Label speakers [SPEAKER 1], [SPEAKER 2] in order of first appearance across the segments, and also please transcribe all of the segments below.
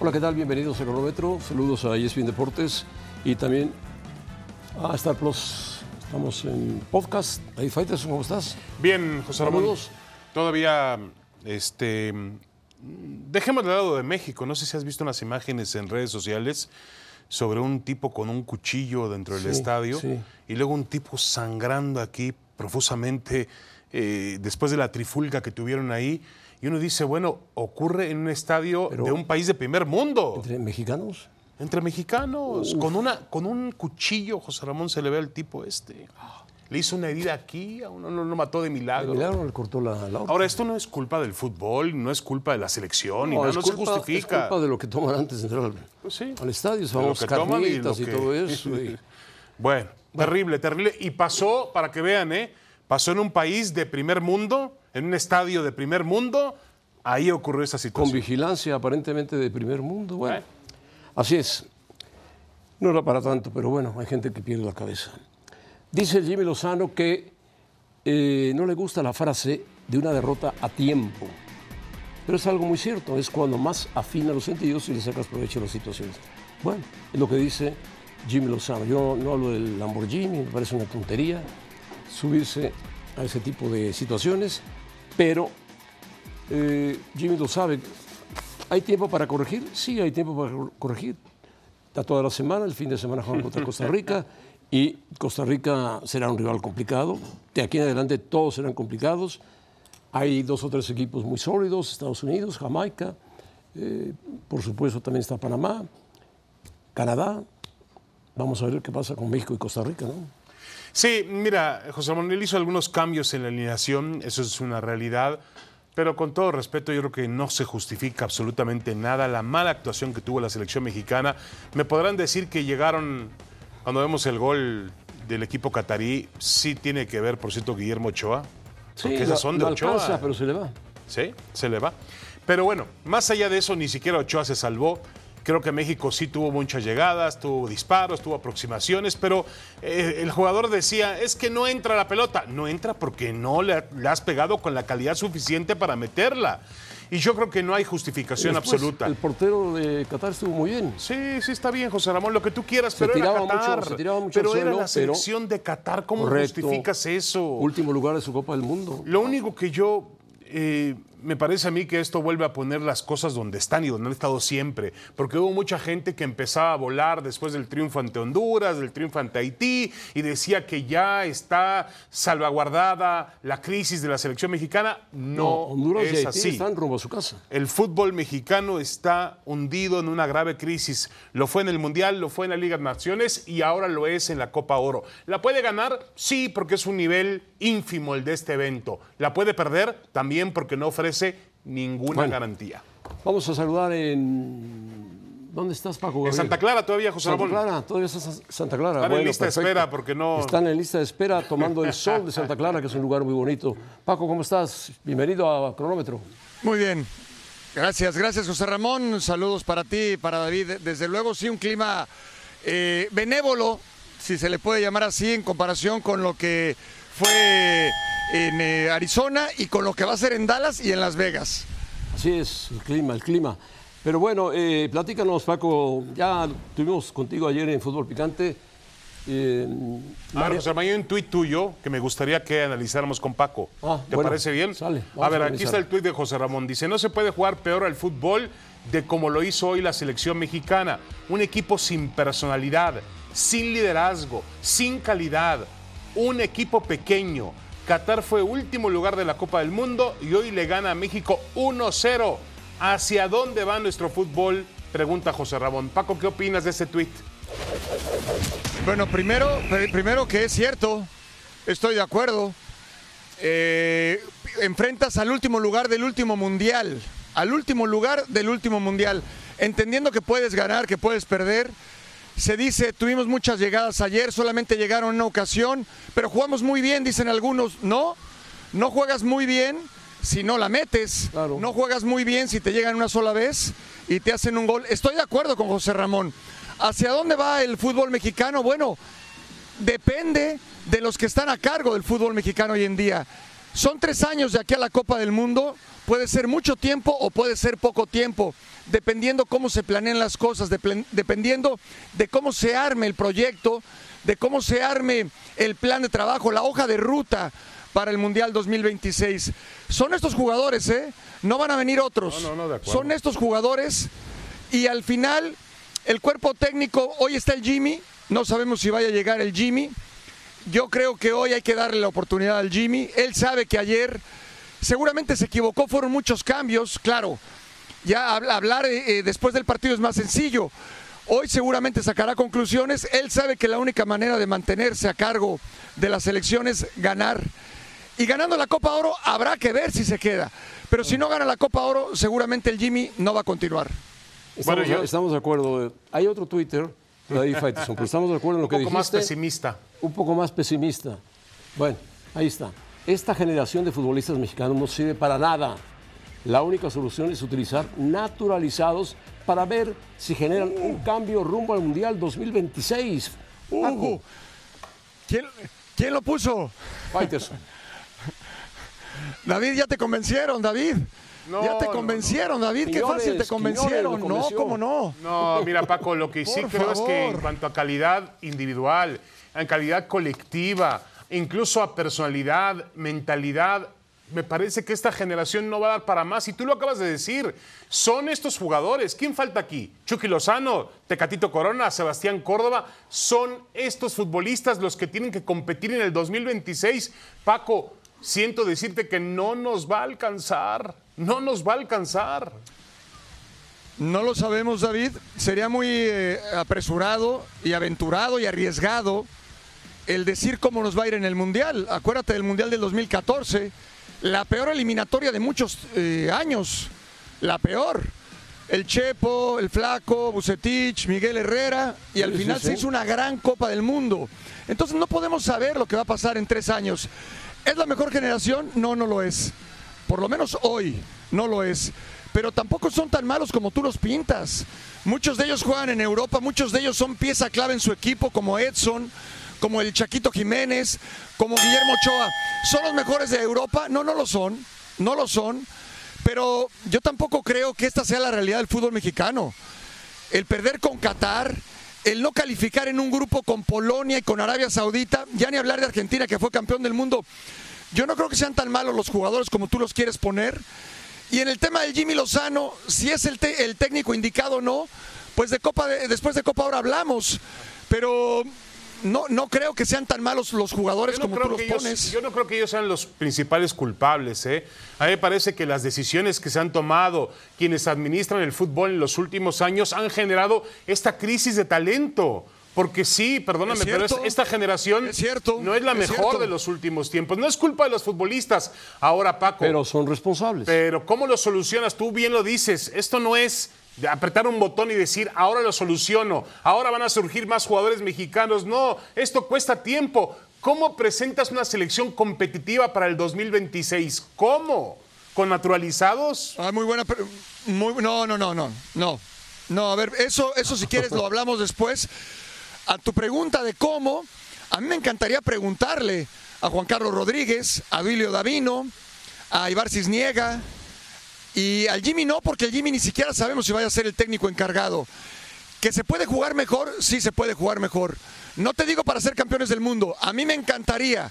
[SPEAKER 1] Hola, ¿qué tal? Bienvenidos a Cronómetro. Saludos a ESPN Deportes y también a Star Plus. Estamos en podcast. Ahí, Fighters, ¿cómo estás?
[SPEAKER 2] Bien, José Ramón.
[SPEAKER 1] Saludos.
[SPEAKER 2] Todavía, este, dejemos de lado de México. No sé si has visto unas imágenes en redes sociales sobre un tipo con un cuchillo dentro del
[SPEAKER 1] Sí,
[SPEAKER 2] estadio
[SPEAKER 1] sí.
[SPEAKER 2] y luego un tipo sangrando aquí profusamente eh, después de la trifulca que tuvieron ahí. Y uno dice, bueno, ocurre en un estadio
[SPEAKER 1] Pero-
[SPEAKER 2] de un país de primer mundo.
[SPEAKER 1] Entre mexicanos.
[SPEAKER 2] Entre mexicanos, con, una, con un cuchillo, José Ramón se le ve al tipo este. Le hizo una herida aquí, a uno no lo mató de milagro.
[SPEAKER 1] Milagro le cortó la, la.
[SPEAKER 2] Ahora, esto no es culpa del fútbol, no es culpa de la selección,
[SPEAKER 1] No,
[SPEAKER 2] nada,
[SPEAKER 1] es
[SPEAKER 2] no
[SPEAKER 1] culpa-
[SPEAKER 2] se justifica.
[SPEAKER 1] Es culpa de lo que toman antes de entrar al,
[SPEAKER 2] Pues sí.
[SPEAKER 1] al estadio. Vamos
[SPEAKER 2] y
[SPEAKER 1] carnitas y,
[SPEAKER 2] que-
[SPEAKER 1] todo eso. y-
[SPEAKER 2] Bueno, terrible, terrible. Y pasó, para que vean, ¿eh? Pasó en un país de primer mundo, en un estadio de primer mundo, ahí ocurrió esa
[SPEAKER 1] con
[SPEAKER 2] situación.
[SPEAKER 1] vigilancia aparentemente de primer mundo. Bueno,
[SPEAKER 2] Bueno.
[SPEAKER 1] así es. No era para tanto, pero bueno, hay gente que pierde la cabeza. Dice Jimmy Lozano que eh, no le gusta la frase de una derrota a tiempo. Pero es algo muy cierto, es cuando más afina los sentidos y le sacas provecho a las situaciones. Bueno, es lo que dice Jimmy Lozano. Yo no hablo del Lamborghini, me parece una tontería subirse a ese tipo de situaciones, pero eh, Jimmy lo sabe. ¿Hay tiempo para corregir? Sí, hay tiempo para cor- corregir. Está toda la semana, el fin de semana juegan contra Costa Rica y Costa Rica será un rival complicado. De aquí en adelante todos serán complicados. Hay dos o tres equipos muy sólidos, Estados Unidos, Jamaica, eh, por supuesto también está Panamá, Canadá. Vamos a ver qué pasa con México y Costa Rica, ¿no?
[SPEAKER 2] Sí, mira, José él hizo algunos cambios en la alineación, eso es una realidad, pero con todo respeto yo creo que no se justifica absolutamente nada la mala actuación que tuvo la selección mexicana. Me podrán decir que llegaron, cuando vemos el gol del equipo catarí, sí tiene que ver, por cierto, Guillermo Ochoa, porque esas
[SPEAKER 1] lo-
[SPEAKER 2] son de Ochoa.
[SPEAKER 1] alcanza, pero se le va.
[SPEAKER 2] Sí, se le va. Pero bueno, más allá de eso, ni siquiera Ochoa se salvó. Creo que México sí tuvo muchas llegadas, tuvo disparos, tuvo aproximaciones, pero eh, el jugador decía, es que no entra la pelota. No entra porque no le, le has pegado con la calidad suficiente para meterla. Y yo creo que no hay justificación
[SPEAKER 1] Después,
[SPEAKER 2] absoluta.
[SPEAKER 1] El portero de Qatar estuvo muy bien.
[SPEAKER 2] Sí, sí está bien, José Ramón, lo que tú quieras,
[SPEAKER 1] Se
[SPEAKER 2] pero
[SPEAKER 1] tiraba
[SPEAKER 2] era Qatar.
[SPEAKER 1] mucho- se tiraba mucho
[SPEAKER 2] pero
[SPEAKER 1] al
[SPEAKER 2] era
[SPEAKER 1] suelo,
[SPEAKER 2] la
[SPEAKER 1] pero-
[SPEAKER 2] selección de Qatar, ¿cómo
[SPEAKER 1] Correcto.
[SPEAKER 2] justificas eso?
[SPEAKER 1] Último lugar de su Copa del Mundo.
[SPEAKER 2] Lo único que yo eh, me parece a mí que esto vuelve a poner las cosas donde están y donde han estado siempre, porque hubo mucha gente que empezaba a volar después del triunfo ante Honduras, del triunfo ante Haití, y decía que ya está salvaguardada la crisis de la selección mexicana. No,
[SPEAKER 1] Honduras y
[SPEAKER 2] es
[SPEAKER 1] Haití
[SPEAKER 2] así.
[SPEAKER 1] están rumbo a su casa.
[SPEAKER 2] El fútbol mexicano está hundido en una grave crisis. Lo fue en el Mundial, lo fue en la Liga de Naciones y ahora lo es en la Copa Oro. ¿La puede ganar? Sí, porque es un nivel ínfimo el de este evento. ¿La puede perder? También porque no ofrece ninguna
[SPEAKER 1] Bueno.
[SPEAKER 2] garantía.
[SPEAKER 1] Vamos a saludar en. ¿Dónde estás, Paco?
[SPEAKER 2] En? Santa Clara todavía, José
[SPEAKER 1] Santa
[SPEAKER 2] Ramón.
[SPEAKER 1] Clara, todavía estás en Santa Clara.
[SPEAKER 2] Están en lista de espera porque no-
[SPEAKER 1] Están en lista de espera tomando el sol de Santa Clara, que es un lugar muy bonito. Paco, ¿cómo estás? Bienvenido a Cronómetro.
[SPEAKER 3] Muy bien. Gracias, gracias José Ramón. Saludos para ti, para David. Desde luego sí un clima eh, benévolo, si se le puede llamar así, en comparación con lo que fue en eh, Arizona y con lo que va a ser en Dallas y en Las Vegas.
[SPEAKER 1] Así es, el clima, el clima. Pero bueno, eh, platícanos, Paco. Ya tuvimos contigo ayer en Fútbol Picante. Eh,
[SPEAKER 2] A ver, José Ramón, hay un tuit tuyo que me gustaría que analizáramos con Paco.
[SPEAKER 1] Ah,
[SPEAKER 2] ¿Te
[SPEAKER 1] bueno,
[SPEAKER 2] parece bien?
[SPEAKER 1] sale,
[SPEAKER 2] a ver,
[SPEAKER 1] a
[SPEAKER 2] aquí está el tuit de José Ramón. Dice, no se puede jugar peor al fútbol de como lo hizo hoy la selección mexicana. Un equipo sin personalidad, sin liderazgo, sin calidad. Un equipo pequeño. Qatar fue último lugar de la Copa del Mundo y hoy le gana a México 1-0. ¿Hacia dónde va nuestro fútbol? Pregunta José Ramón. Paco, ¿qué opinas de ese tuit?
[SPEAKER 3] Bueno, primero, pri- primero que es cierto, estoy de acuerdo. Eh, enfrentas al último lugar del último mundial, al último lugar del último mundial, entendiendo que puedes ganar, que puedes perder. Se dice, tuvimos muchas llegadas ayer, solamente llegaron una ocasión, pero jugamos muy bien, dicen algunos. No, no juegas muy bien si no la metes.
[SPEAKER 1] Claro.
[SPEAKER 3] No juegas muy bien si te llegan una sola vez y te hacen un gol. Estoy de acuerdo con José Ramón. ¿Hacia dónde va el fútbol mexicano? Bueno, depende de los que están a cargo del fútbol mexicano hoy en día. Son tres años de aquí a la Copa del Mundo. Puede ser mucho tiempo o puede ser poco tiempo, dependiendo cómo se planean las cosas, dependiendo de cómo se arme el proyecto, de cómo se arme el plan de trabajo, la hoja de ruta para el Mundial 2026. Son estos jugadores, ¿eh? No van a venir otros. Son estos jugadores y al final el cuerpo técnico, hoy está el Jimmy, no sabemos si vaya a llegar el Jimmy. Yo creo que hoy hay que darle la oportunidad al Jimmy. Él sabe que ayer seguramente se equivocó, fueron muchos cambios, claro. Ya hablar eh, eh, después del partido es más sencillo. Hoy seguramente sacará conclusiones. Él sabe que la única manera de mantenerse a cargo de las elecciones es ganar. Y ganando la Copa Oro habrá que ver si se queda. Pero si no gana la Copa Oro, seguramente el Jimmy no va a continuar.
[SPEAKER 1] Estamos, bueno, estamos de acuerdo. Hay otro Twitter David Faitelson, pero estamos de acuerdo en lo que dijiste.
[SPEAKER 2] Un poco más pesimista.
[SPEAKER 1] Un poco más pesimista. Bueno, ahí está. Esta generación de futbolistas mexicanos no sirve para nada. La única solución es utilizar naturalizados para ver si generan un cambio rumbo al Mundial 2026.
[SPEAKER 3] Uh, ¿quién, ¿Quién lo puso?
[SPEAKER 1] Faitelson.
[SPEAKER 3] David, ya te convencieron, David ya te convencieron, David, qué fácil te convencieron. No, ¿cómo no?
[SPEAKER 2] No, mira, Paco, lo que sí creo es que en cuanto a calidad individual, en calidad colectiva, incluso a personalidad, mentalidad, me parece que esta generación no va a dar para más. Y tú lo acabas de decir, son estos jugadores. ¿Quién falta aquí? Chucky Lozano, Tecatito Corona, Sebastián Córdoba. Son estos futbolistas los que tienen que competir en el 2026. Paco, siento decirte que no nos va a alcanzar no nos va a alcanzar.
[SPEAKER 3] No lo sabemos, David. Sería muy eh, apresurado y aventurado y arriesgado el decir cómo nos va a ir en el Mundial. Acuérdate del Mundial del 2014, la peor eliminatoria de muchos eh, años, la peor. El Chepo, el Flaco, Bucetich, Miguel Herrera, y al final se hizo una gran Copa del Mundo. Entonces no podemos saber lo que va a pasar en tres años. ¿Es la mejor generación? No, no lo es por lo menos hoy no lo es, pero tampoco son tan malos como tú los pintas. Muchos de ellos juegan en Europa, muchos de ellos son pieza clave en su equipo, como Edson, como el Chaquito Jiménez, como Guillermo Ochoa. ¿Son los mejores de Europa? No, no lo son, no lo son, pero yo tampoco creo que esta sea la realidad del fútbol mexicano. El perder con Qatar, el no calificar en un grupo con Polonia y con Arabia Saudita, ya ni hablar de Argentina que fue campeón del mundo. Yo no creo que sean tan malos los jugadores como tú los quieres poner. Y en el tema del Jimmy Lozano, si es el, el técnico indicado o no, pues de Copa después de Copa ahora hablamos. Pero no, no creo que sean tan malos los jugadores como tú los pones.
[SPEAKER 2] Yo no creo que ellos sean los principales culpables. ¿eh? A mí me parece que las decisiones que se han tomado quienes administran el fútbol en los últimos años han generado esta crisis de talento. Porque sí, perdóname, pero esta generación no es la mejor de los últimos tiempos. No es culpa de los futbolistas. Ahora, Paco.
[SPEAKER 1] Pero son responsables.
[SPEAKER 2] Pero ¿cómo lo solucionas? Tú bien lo dices. Esto no es apretar un botón y decir, ahora lo soluciono, ahora van a surgir más jugadores mexicanos. No, esto cuesta tiempo. ¿Cómo presentas una selección competitiva para el 2026? ¿Cómo? ¿Con naturalizados?
[SPEAKER 3] Ah, muy buena. Muy, no, no, no, no, no. No, a ver, eso, eso si quieres lo hablamos después a tu pregunta de cómo, a mí me encantaría preguntarle a Juan Carlos Rodríguez, a Bilio Davino, a Ibar Cisniega y al Jimmy no, porque el Jimmy ni siquiera sabemos si vaya a ser el técnico encargado. ¿Que se puede jugar mejor? Sí, se puede jugar mejor. No te digo para ser campeones del mundo, a mí me encantaría,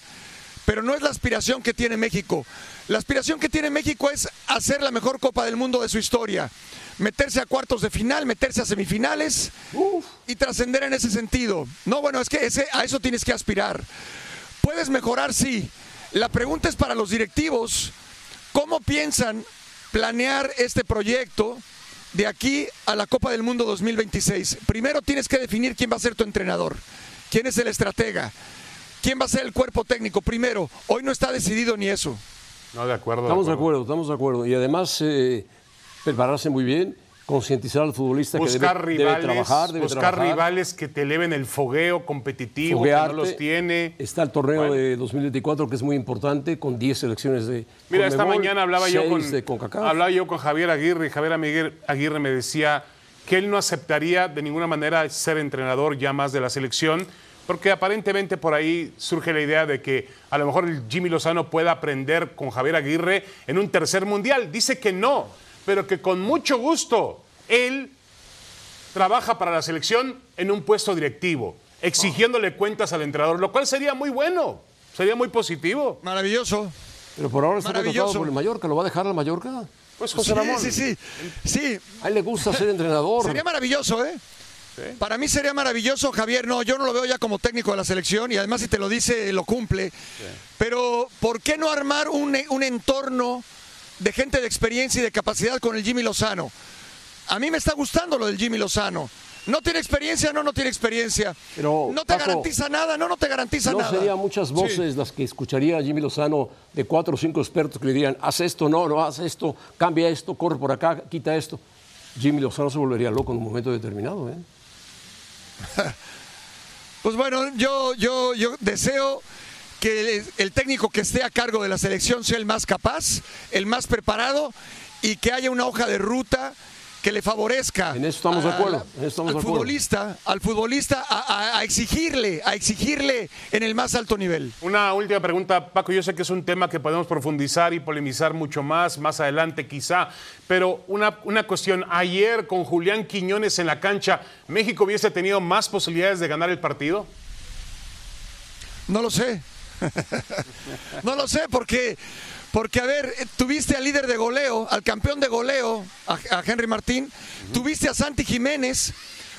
[SPEAKER 3] pero no es la aspiración que tiene México. La aspiración que tiene México es hacer la mejor Copa del Mundo de su historia meterse a cuartos de final, meterse a semifinales y trascender en ese sentido. No, bueno, es que ese, a eso tienes que aspirar. Puedes mejorar, sí. La pregunta es para los directivos, ¿cómo piensan planear este proyecto de aquí a la Copa del Mundo 2026? Primero tienes que definir quién va a ser tu entrenador, quién es el estratega, quién va a ser el cuerpo técnico. Primero, hoy no está decidido ni eso.
[SPEAKER 2] No, de acuerdo.
[SPEAKER 1] Estamos de acuerdo, estamos de acuerdo. Y además... Eh, prepararse muy bien, concientizar al futbolista que debe, rivales, trabajar.
[SPEAKER 2] buscar rivales que te eleven el fogueo competitivo, que no los tiene.
[SPEAKER 1] Está el torneo de 2024 que es muy importante, con 10 selecciones de.
[SPEAKER 2] Mira, esta mañana hablaba yo, con, hablaba yo con Javier Aguirre y Javier Aguirre me decía que él no aceptaría de ninguna manera ser entrenador ya más de la selección Porque aparentemente por ahí surge la idea de que a lo mejor el Jimmy Lozano pueda aprender con Javier Aguirre en un tercer mundial. Dice que no, pero que con mucho gusto él trabaja para la selección en un puesto directivo, exigiéndole cuentas al entrenador, lo cual sería muy bueno, sería muy positivo.
[SPEAKER 3] Maravilloso.
[SPEAKER 1] Pero por ahora está contratado por el Mallorca. ¿Lo va a dejar al Mallorca?
[SPEAKER 2] Pues José
[SPEAKER 3] Sí,
[SPEAKER 2] Ramón.
[SPEAKER 3] sí, sí. Sí,
[SPEAKER 1] A él le gusta ser entrenador.
[SPEAKER 3] Sería maravilloso, ¿eh? Para mí sería maravilloso, Javier. No, yo no lo veo ya como técnico de la selección y además si te lo dice, lo cumple. Pero, ¿por qué no armar un, un entorno de gente de experiencia y de capacidad con el Jimmy Lozano? A mí me está gustando lo del Jimmy Lozano. ¿No tiene experiencia? No, no tiene experiencia.
[SPEAKER 1] Pero,
[SPEAKER 3] ¿No te
[SPEAKER 1] Paco,
[SPEAKER 3] garantiza nada? No, no te garantiza
[SPEAKER 1] No
[SPEAKER 3] nada.
[SPEAKER 1] serían muchas voces las que escucharía Jimmy Lozano de cuatro o cinco expertos que le dirían, haz esto, no, no, haz esto, cambia esto, corre por acá, quita esto. Jimmy Lozano se volvería loco en un momento determinado. ¿eh?
[SPEAKER 3] Pues bueno, yo, yo, yo deseo que el, el técnico que esté a cargo de la selección sea el más capaz, el más preparado y que haya una hoja de ruta que le favorezca
[SPEAKER 1] En eso estamos de acuerdo, en eso estamos
[SPEAKER 3] al
[SPEAKER 1] de acuerdo.
[SPEAKER 3] futbolista, al futbolista a, a- a exigirle, a exigirle en el más alto nivel.
[SPEAKER 2] Una última pregunta, Paco. Yo sé que es un tema que podemos profundizar y polemizar mucho más, más adelante quizá, pero una, una cuestión. Ayer con Julián Quiñones en la cancha, ¿México hubiese tenido más posibilidades de ganar el partido?
[SPEAKER 3] No lo sé. no lo sé porque, porque, a ver, eh, tuviste al líder de goleo, al campeón de goleo, a, a Henry Martín, tuviste a Santi Jiménez,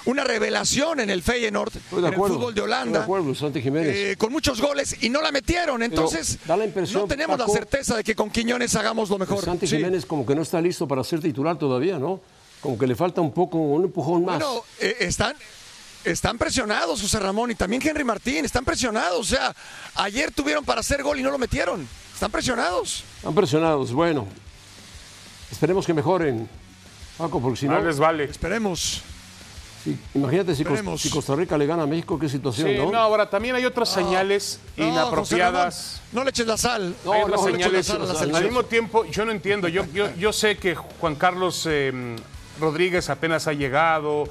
[SPEAKER 3] una revelación en el Feyenoord, en el fútbol de Holanda.
[SPEAKER 1] de acuerdo, Santi Jiménez.
[SPEAKER 3] eh, con muchos goles y no la metieron. Entonces,
[SPEAKER 1] da la impresión,
[SPEAKER 3] no tenemos
[SPEAKER 1] Paco,
[SPEAKER 3] la certeza de que con Quiñones hagamos lo mejor.
[SPEAKER 1] Santi
[SPEAKER 3] Sí.
[SPEAKER 1] Jiménez como que no está listo para ser titular todavía, ¿no? Como que le falta un poco, un empujón más.
[SPEAKER 3] Bueno, eh, están, están presionados, José Ramón, y también Henry Martín, están presionados. O sea, ayer tuvieron para hacer gol y no lo metieron. Están presionados.
[SPEAKER 1] Están presionados. Bueno, esperemos que mejoren, Paco, porque si no,
[SPEAKER 2] No les vale.
[SPEAKER 3] Esperemos.
[SPEAKER 1] imagínate si, Costa Rica le gana a México, qué situación,
[SPEAKER 2] Sí,
[SPEAKER 1] ¿no?
[SPEAKER 2] no, ahora también hay otras señales
[SPEAKER 3] No, José
[SPEAKER 2] inapropiadas.
[SPEAKER 3] Ramón, no le eches la sal.
[SPEAKER 1] No,
[SPEAKER 2] Hay
[SPEAKER 1] no,
[SPEAKER 2] otras señales.
[SPEAKER 1] la sal la
[SPEAKER 2] Al mismo tiempo, yo no entiendo. Yo, yo, yo sé que Juan Carlos eh, Rodríguez apenas ha llegado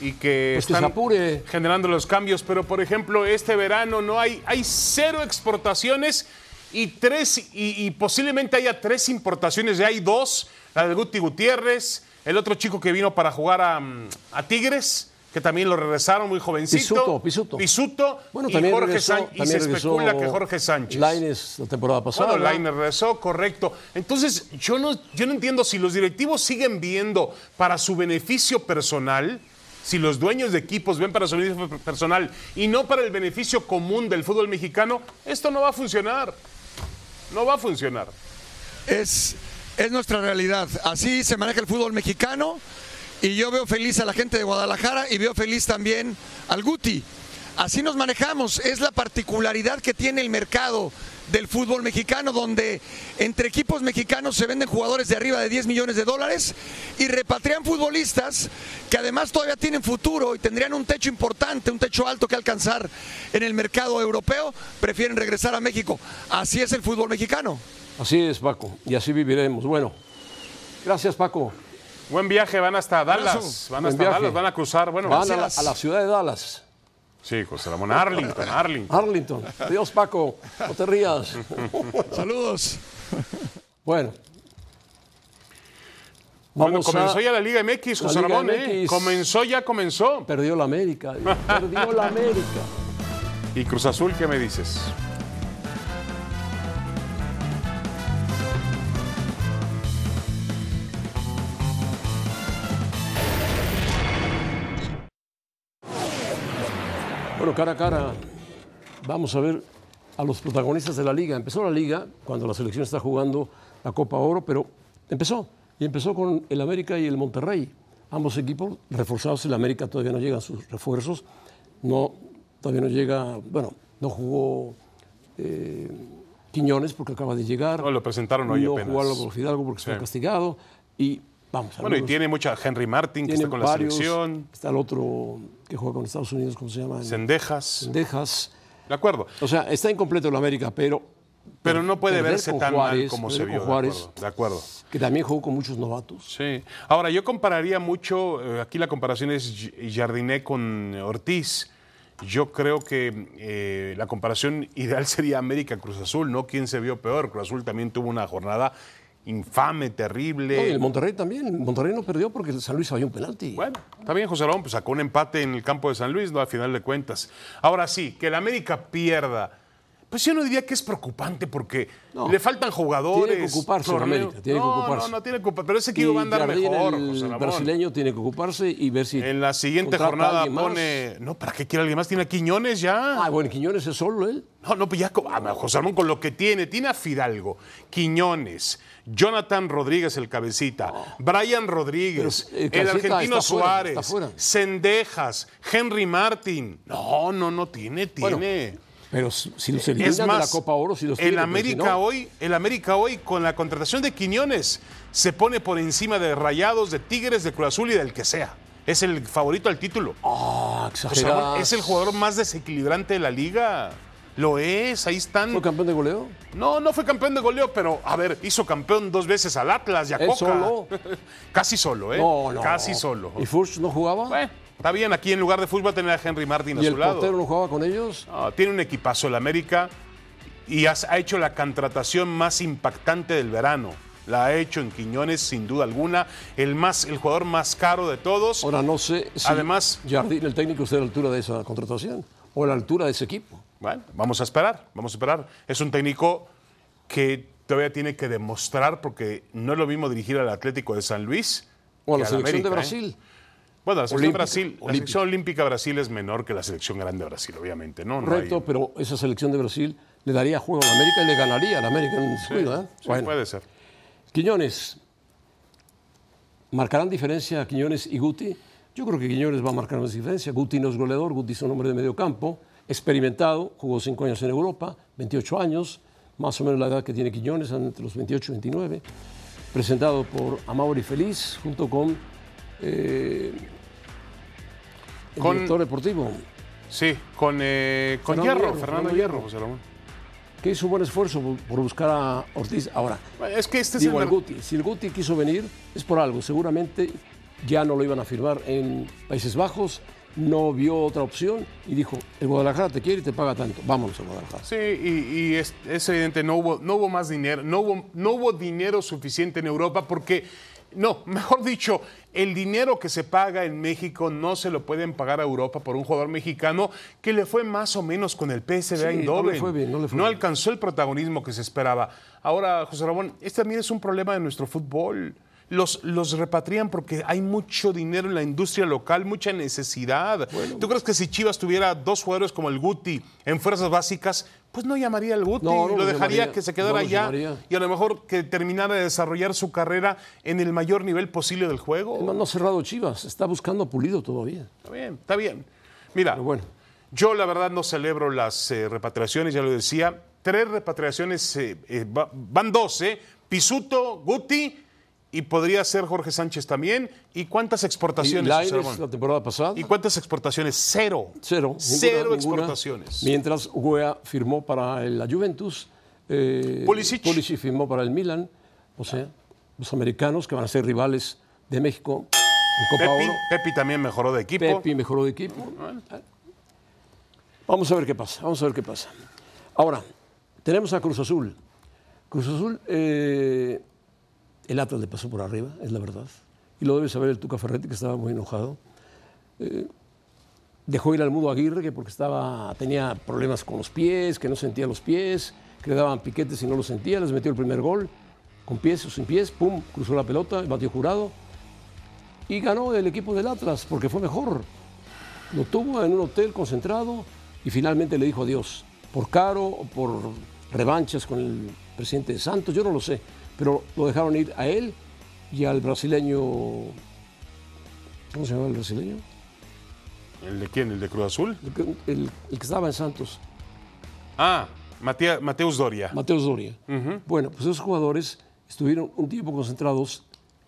[SPEAKER 2] y que
[SPEAKER 1] Pues que
[SPEAKER 2] están
[SPEAKER 1] apure.
[SPEAKER 2] generando los cambios, pero por ejemplo, este verano no hay, hay cero exportaciones y tres, y, y posiblemente haya tres importaciones. Ya hay dos, la de Guti Gutiérrez, el otro chico que vino para jugar a, mm, a Tigres. Que también lo regresaron muy jovencito.
[SPEAKER 1] Pisuto, Pisuto.
[SPEAKER 2] Pisuto
[SPEAKER 1] Bueno,
[SPEAKER 2] y
[SPEAKER 1] también
[SPEAKER 2] Jorge
[SPEAKER 1] regresó,
[SPEAKER 2] Sánchez. Y
[SPEAKER 1] también
[SPEAKER 2] se especula que Jorge Sánchez.
[SPEAKER 1] Lainez la temporada pasada.
[SPEAKER 2] Bueno, Lainer regresó, correcto. Entonces, yo no, yo no entiendo si los directivos siguen viendo para su beneficio personal, si los dueños de equipos ven para su beneficio personal y no para el beneficio común del fútbol mexicano, esto no va a funcionar. No va a funcionar.
[SPEAKER 3] Es, es nuestra realidad. Así se maneja el fútbol mexicano. Y yo veo feliz a la gente de Guadalajara y veo feliz también al Guti. Así nos manejamos. Es la particularidad que tiene el mercado del fútbol mexicano, donde entre equipos mexicanos se venden jugadores de arriba de 10 millones de dólares y repatrian futbolistas que además todavía tienen futuro y tendrían un techo importante, un techo alto que alcanzar en el mercado europeo, prefieren regresar a México. Así es el fútbol mexicano.
[SPEAKER 1] Así es, Paco, y así viviremos. Bueno, gracias, Paco.
[SPEAKER 2] Buen viaje, van hasta Dallas. Van
[SPEAKER 1] Buen
[SPEAKER 2] hasta
[SPEAKER 1] viaje.
[SPEAKER 2] Dallas, van a cruzar. Bueno,
[SPEAKER 1] Van a la,
[SPEAKER 3] gracias.
[SPEAKER 1] a la ciudad de Dallas,
[SPEAKER 2] sí, José Ramón, Arlington, Arlington.
[SPEAKER 1] Arlington. Adiós, Paco, no te rías.
[SPEAKER 3] Saludos.
[SPEAKER 1] bueno.
[SPEAKER 2] Bueno,
[SPEAKER 1] Vamos
[SPEAKER 2] comenzó
[SPEAKER 1] a-
[SPEAKER 2] ya la Liga MX, José
[SPEAKER 1] Liga
[SPEAKER 2] Ramón. ¿eh? Comenzó ya, comenzó.
[SPEAKER 1] Perdió la América, perdió la América.
[SPEAKER 2] ¿Y Cruz Azul qué me dices?
[SPEAKER 1] Bueno, cara a cara, vamos a ver a los protagonistas de la liga. Empezó la liga cuando la selección está jugando la Copa Oro, pero empezó. Y empezó con el América y el Monterrey. Ambos equipos reforzados. El América todavía no llegan sus refuerzos. No, todavía no llega, bueno, no jugó eh, Quiñones porque acaba de llegar.
[SPEAKER 2] No, lo presentaron hoy
[SPEAKER 1] No
[SPEAKER 2] apenas.
[SPEAKER 1] jugó Álvaro Fidalgo porque está
[SPEAKER 2] Sí.
[SPEAKER 1] castigado. Y vamos a
[SPEAKER 2] Bueno, y tiene mucha Henry Martin, que está con la selección.
[SPEAKER 1] Está el otro que juega con Estados Unidos, ¿cómo se llama?
[SPEAKER 2] Sendejas.
[SPEAKER 1] Dejas.
[SPEAKER 2] De acuerdo.
[SPEAKER 1] O sea, está incompleto el América, pero.
[SPEAKER 2] Pero no puede verse tan
[SPEAKER 1] Juárez,
[SPEAKER 2] mal como se vio. de acuerdo, De acuerdo.
[SPEAKER 1] que también jugó con muchos novatos.
[SPEAKER 2] Sí. Ahora, yo compararía mucho, eh, aquí la comparación es Jardiné con Ortiz. Yo creo que eh, la comparación ideal sería América-Cruz Azul, ¿no? ¿Quién se vio peor? Cruz Azul también tuvo una jornada infame, terrible.
[SPEAKER 1] No, y el Monterrey también. Monterrey no perdió porque el San Luis falló un penalti.
[SPEAKER 2] Bueno, está bien, José Ramón, pues sacó un empate en el campo de San Luis, ¿no? Al final de cuentas. Ahora sí, que el América pierda. Pues yo no diría que es preocupante porque
[SPEAKER 1] No.
[SPEAKER 2] le faltan jugadores.
[SPEAKER 1] Tiene que ocuparse
[SPEAKER 2] torneo-
[SPEAKER 1] América, tiene que
[SPEAKER 2] no,
[SPEAKER 1] ocuparse.
[SPEAKER 2] No, no tiene que ocuparse. Pero ese equipo va a andar
[SPEAKER 1] Jardín,
[SPEAKER 2] mejor,
[SPEAKER 1] el
[SPEAKER 2] José Ramón.
[SPEAKER 1] brasileño tiene que ocuparse y ver si.
[SPEAKER 2] En la siguiente jornada
[SPEAKER 1] más.
[SPEAKER 2] pone. No, ¿para qué quiere alguien más? Tiene a Quiñones ya.
[SPEAKER 1] Ah, bueno, Quiñones es solo él.
[SPEAKER 2] No, no, pues ya, ah, José Ramón, con lo que tiene, tiene a Fidalgo, Quiñones, Jonathan Rodríguez, el cabecita, Brian Rodríguez,
[SPEAKER 1] Pero, eh,
[SPEAKER 2] el argentino
[SPEAKER 1] fuera,
[SPEAKER 2] Suárez,
[SPEAKER 1] está fuera.
[SPEAKER 2] Sendejas, Henry Martin. No, no, no tiene,
[SPEAKER 1] Bueno,
[SPEAKER 2] tiene.
[SPEAKER 1] Pero si los eliminan
[SPEAKER 2] es
[SPEAKER 1] de
[SPEAKER 2] más,
[SPEAKER 1] la Copa Oro, si los
[SPEAKER 2] el América
[SPEAKER 1] si no-
[SPEAKER 2] hoy, el América hoy con la contratación de Quiñones se pone por encima de Rayados, de Tigres, de Cruz Azul y del que sea. Es el favorito al título.
[SPEAKER 1] Ah,
[SPEAKER 2] Ramón,
[SPEAKER 1] exagerado.
[SPEAKER 2] es el jugador más desequilibrante de la liga. Lo es, ahí están.
[SPEAKER 1] ¿Fue campeón de goleo?
[SPEAKER 2] No, no fue campeón de goleo, pero a ver, hizo campeón dos veces al Atlas y a
[SPEAKER 1] ¿Él
[SPEAKER 2] Coca.
[SPEAKER 1] solo?
[SPEAKER 2] Casi solo, ¿eh?
[SPEAKER 1] No, no.
[SPEAKER 2] Casi solo.
[SPEAKER 1] ¿Y Furch no jugaba?
[SPEAKER 2] Bueno, está bien, aquí en lugar de fútbol tener a Henry Martin a
[SPEAKER 1] ¿Y
[SPEAKER 2] su
[SPEAKER 1] el
[SPEAKER 2] lado.
[SPEAKER 1] portero no jugaba con ellos?
[SPEAKER 2] No, tiene un equipazo el América y has- ha hecho la contratación más impactante del verano. La ha hecho en Quiñones, sin duda alguna. El, más, el jugador más caro de todos.
[SPEAKER 1] Ahora no sé si
[SPEAKER 2] Además-
[SPEAKER 1] Jardín, el técnico, esté a la altura de esa contratación o a la altura de ese equipo.
[SPEAKER 2] Bueno, vamos a esperar, vamos a esperar. Es un técnico que todavía tiene que demostrar, porque no es lo mismo dirigir al Atlético de San Luis.
[SPEAKER 1] O a la selección de
[SPEAKER 2] ¿eh? Bueno, la selección
[SPEAKER 1] Olímpica,
[SPEAKER 2] Brasil, la selección olímpica Brasil es menor que la selección grande de Brasil, obviamente, ¿no? No
[SPEAKER 1] Correcto,
[SPEAKER 2] hay-
[SPEAKER 1] pero esa selección de Brasil le daría juego a la América y le ganaría a la América en un descuido, ¿eh?
[SPEAKER 2] sí,
[SPEAKER 1] Bueno.
[SPEAKER 2] puede ser.
[SPEAKER 1] Quiñones. ¿Marcarán diferencia a Quiñones y Guti? Yo creo que Quiñones va a marcar más diferencia. Guti no es goleador, Guti es un hombre de medio campo, experimentado, jugó cinco años en Europa, 28 años, más o menos la edad que tiene Quiñones, entre los 28 y 29. Presentado por Amauri Feliz, junto con eh, el
[SPEAKER 2] Con-
[SPEAKER 1] director deportivo,
[SPEAKER 2] Sí, con, eh, con
[SPEAKER 1] Fernando
[SPEAKER 2] Hierro,
[SPEAKER 1] Hierro,
[SPEAKER 2] Fernando Hierro,
[SPEAKER 1] Hierro.
[SPEAKER 2] José Ramón.
[SPEAKER 1] que hizo un buen esfuerzo por, buscar a Ortiz. Ahora,
[SPEAKER 2] Es que este es
[SPEAKER 1] Digo
[SPEAKER 2] el
[SPEAKER 1] al Guti, si el Guti quiso venir es por algo, seguramente ya no lo iban a firmar en Países Bajos, no vio otra opción y dijo, el Guadalajara te quiere y te paga tanto, vámonos a Guadalajara.
[SPEAKER 2] Sí, y, y es, es evidente, no hubo, no hubo más dinero, no hubo, no hubo dinero suficiente en Europa porque, no, mejor dicho, el dinero que se paga en México no se lo pueden pagar a Europa por un jugador mexicano que le fue más o menos con el PSV
[SPEAKER 1] Sí, no
[SPEAKER 2] Eindhoven.
[SPEAKER 1] le fue bien, no le fue bien.
[SPEAKER 2] alcanzó el protagonismo que se esperaba. Ahora, José Ramón, este también es un problema de nuestro fútbol. Los, los repatrian porque hay mucho dinero en la industria local, mucha necesidad. ¿Tú crees que si Chivas tuviera dos jugadores como el Guti en fuerzas básicas, pues no llamaría al Guti,
[SPEAKER 1] No, no
[SPEAKER 2] lo dejaría
[SPEAKER 1] llamaría,
[SPEAKER 2] que se quedara allá
[SPEAKER 1] llamaría.
[SPEAKER 2] y a lo mejor que terminara de desarrollar su carrera en el mayor nivel posible del juego?
[SPEAKER 1] Además, no ha cerrado Chivas, está buscando a Pulido todavía.
[SPEAKER 2] Está bien, está bien. Mira,
[SPEAKER 1] Pero bueno.
[SPEAKER 2] yo la verdad no celebro las eh, repatriaciones, ya lo decía. Tres repatriaciones, eh, eh, va- van dos, ¿eh? Pisuto, Guti y podría ser Jorge Sánchez también. ¿Y cuántas
[SPEAKER 1] Y
[SPEAKER 2] exportaciones?
[SPEAKER 1] Lainez,
[SPEAKER 2] Ramón?
[SPEAKER 1] la temporada pasada,
[SPEAKER 2] ¿Y cuántas exportaciones? Cero.
[SPEAKER 1] cero. ninguna-
[SPEAKER 2] Cero
[SPEAKER 1] ninguna.
[SPEAKER 2] exportaciones.
[SPEAKER 1] Mientras Guea firmó para la Juventus, eh,
[SPEAKER 2] Pulisic.
[SPEAKER 1] firmó para el Milan, o sea, los americanos que van a ser rivales de México en Copa
[SPEAKER 2] Pepi,
[SPEAKER 1] Oro.
[SPEAKER 2] Pepi también mejoró de equipo.
[SPEAKER 1] Pepi mejoró de equipo. Vamos a ver qué pasa, vamos a ver qué pasa. Ahora, tenemos a Cruz Azul. Cruz Azul, eh, el Atlas le pasó por arriba, es la verdad. Y lo debe saber el Tuca Ferretti, que estaba muy enojado. Eh, dejó ir al Mudo Aguirre, que porque estaba, tenía problemas con los pies, que no sentía los pies, que le daban piquetes y no los sentía, les metió el primer gol, con pies o sin pies, pum, cruzó la pelota, batió jurado y ganó el equipo del Atlas porque fue mejor. Lo tuvo en un hotel concentrado y finalmente le dijo adiós. Por caro o por revanchas con el presidente de Santos, yo no lo sé, pero lo dejaron ir a él y al brasileño. ¿Cómo se llama el brasileño?
[SPEAKER 2] ¿El de quién? ¿El de Cruz Azul?
[SPEAKER 1] El, que- el- el que estaba en Santos,
[SPEAKER 2] Ah, Matea- Mateus Doria.
[SPEAKER 1] Mateus Doria. Bueno, pues esos jugadores estuvieron un tiempo concentrados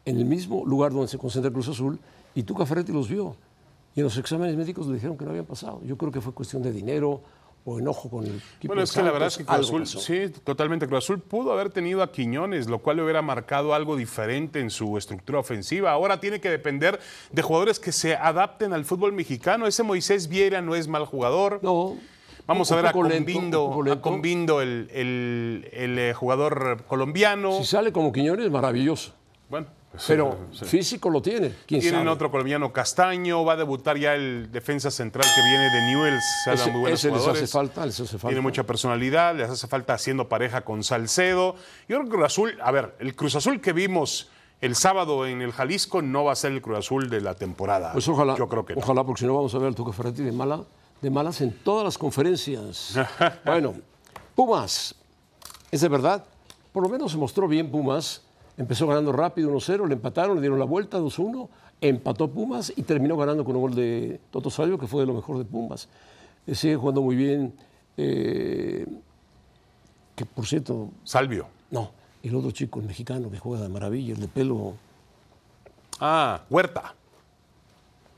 [SPEAKER 1] en el mismo lugar donde se concentra Cruz Azul y Tuca Ferretti los vio. Y en los exámenes médicos le dijeron que no habían pasado. Yo creo que fue cuestión de dinero o enojo con el equipo.
[SPEAKER 2] Bueno, es que la verdad es que Cruz Azul,
[SPEAKER 1] pasó.
[SPEAKER 2] sí, totalmente. Cruz Azul pudo haber tenido a Quiñones, lo cual le hubiera marcado algo diferente en su estructura ofensiva. Ahora tiene que depender de jugadores que se adapten al fútbol mexicano. Ese Moisés Vieira no es mal jugador.
[SPEAKER 1] No.
[SPEAKER 2] Vamos a ver a Combindo, a. Combindo, el, el- el, eh, jugador colombiano.
[SPEAKER 1] Si sale como Quiñones, maravilloso.
[SPEAKER 2] Bueno,
[SPEAKER 1] Pero
[SPEAKER 2] sí.
[SPEAKER 1] físico lo tiene. ¿Quién
[SPEAKER 2] Tienen
[SPEAKER 1] sabe?
[SPEAKER 2] otro colombiano Castaño, va a debutar ya el defensa central que viene de Newells,
[SPEAKER 1] Ese,
[SPEAKER 2] muy buenos
[SPEAKER 1] ese les hace falta, les hace falta.
[SPEAKER 2] Tiene mucha personalidad, les hace falta haciendo pareja con Salcedo. Yo creo que Cruz Azul, a ver, el Cruz Azul que vimos el sábado en el Jalisco no va a ser el Cruz Azul de la temporada.
[SPEAKER 1] Pues ojalá.
[SPEAKER 2] Yo creo que no.
[SPEAKER 1] Ojalá, porque si no vamos a ver al Tuca Ferretti de, mala, de malas en todas las conferencias. bueno, Pumas. Es de verdad. Por lo menos se mostró bien Pumas. Empezó ganando rápido 1-0, le empataron, le dieron la vuelta 2-1, empató Pumas y terminó ganando con un gol de Toto Salvio, que fue de lo mejor de Pumas. Eh, sigue jugando muy bien. eh, que por cierto,
[SPEAKER 2] Salvio.
[SPEAKER 1] no, el otro chico, el mexicano, que juega de maravilla, el de pelo
[SPEAKER 2] Ah, Huerta.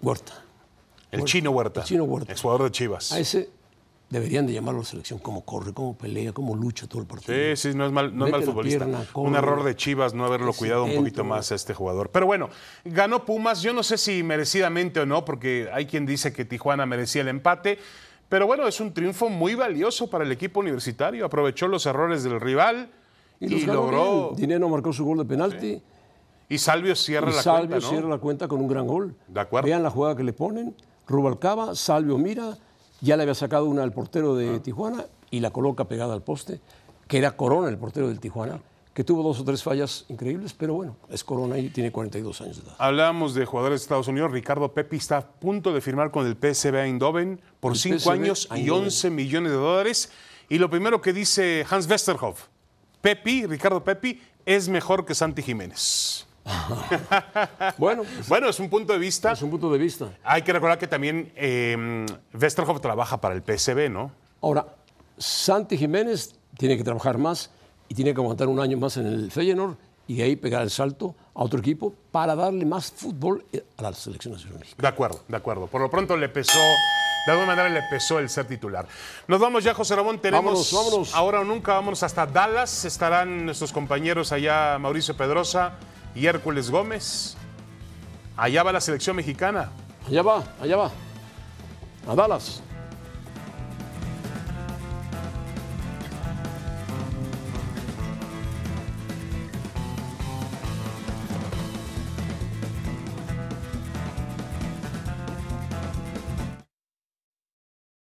[SPEAKER 1] Huerta.
[SPEAKER 2] El chino Huerta.
[SPEAKER 1] el chino Huerta.
[SPEAKER 2] El jugador de Chivas.
[SPEAKER 1] A ese deberían de llamarlo a la selección, cómo corre, cómo pelea, cómo lucha todo el partido.
[SPEAKER 2] Sí, sí, no es mal, no es mal futbolista.
[SPEAKER 1] pierna,
[SPEAKER 2] un error de Chivas no haberlo cuidado un poquito más a este jugador. Pero bueno, ganó Pumas. Yo no sé si merecidamente o no, porque hay quien dice que Tijuana merecía el empate. Pero bueno, es un triunfo muy valioso para el equipo universitario. Aprovechó los errores del rival y, logró.
[SPEAKER 1] bien. Dinero marcó su gol de penalti.
[SPEAKER 2] Y Salvio cierra
[SPEAKER 1] y
[SPEAKER 2] la
[SPEAKER 1] Salvio
[SPEAKER 2] cuenta, ¿no?
[SPEAKER 1] cierra la cuenta con un gran gol.
[SPEAKER 2] De acuerdo.
[SPEAKER 1] Vean la jugada que le ponen. Rubalcaba, Salvio mira, ya le había sacado una al portero de
[SPEAKER 2] Ah.
[SPEAKER 1] Tijuana y la coloca pegada al poste, que era Corona, el portero del Tijuana, que tuvo dos o tres fallas increíbles, pero bueno, es Corona y tiene 42 años de edad.
[SPEAKER 2] Hablábamos de jugadores de Estados Unidos. Ricardo Pepi está a punto de firmar con el PSV Eindhoven por
[SPEAKER 1] El
[SPEAKER 2] 5
[SPEAKER 1] PSV
[SPEAKER 2] años y
[SPEAKER 1] Eindhoven.
[SPEAKER 2] 11 millones de dólares. Y lo primero que dice Hans Westerhoff, Pepi, Ricardo Pepi, es mejor que Santi Jiménez.
[SPEAKER 1] Bueno, pues,
[SPEAKER 2] Bueno, es un punto de vista.
[SPEAKER 1] es un punto de vista.
[SPEAKER 2] Hay que recordar que también eh, Westerhoff trabaja para el PSV, ¿no?
[SPEAKER 1] Ahora, Santi Jiménez tiene que trabajar más y tiene que aguantar un año más en el Feyenoord y de ahí pegar el salto a otro equipo para darle más fútbol eh, a la selección nacional mexicana.
[SPEAKER 2] De acuerdo, de acuerdo. Por lo pronto le pesó, de alguna manera le pesó el ser titular. Nos vamos ya, José Ramón. Tenemos
[SPEAKER 1] Vámonos, vámonos.
[SPEAKER 2] ahora o nunca, vámonos hasta Dallas. Estarán nuestros compañeros allá, Mauricio Pedrosa y Hércules Gómez. Allá va la selección mexicana.
[SPEAKER 1] Allá va, allá va. A Dallas.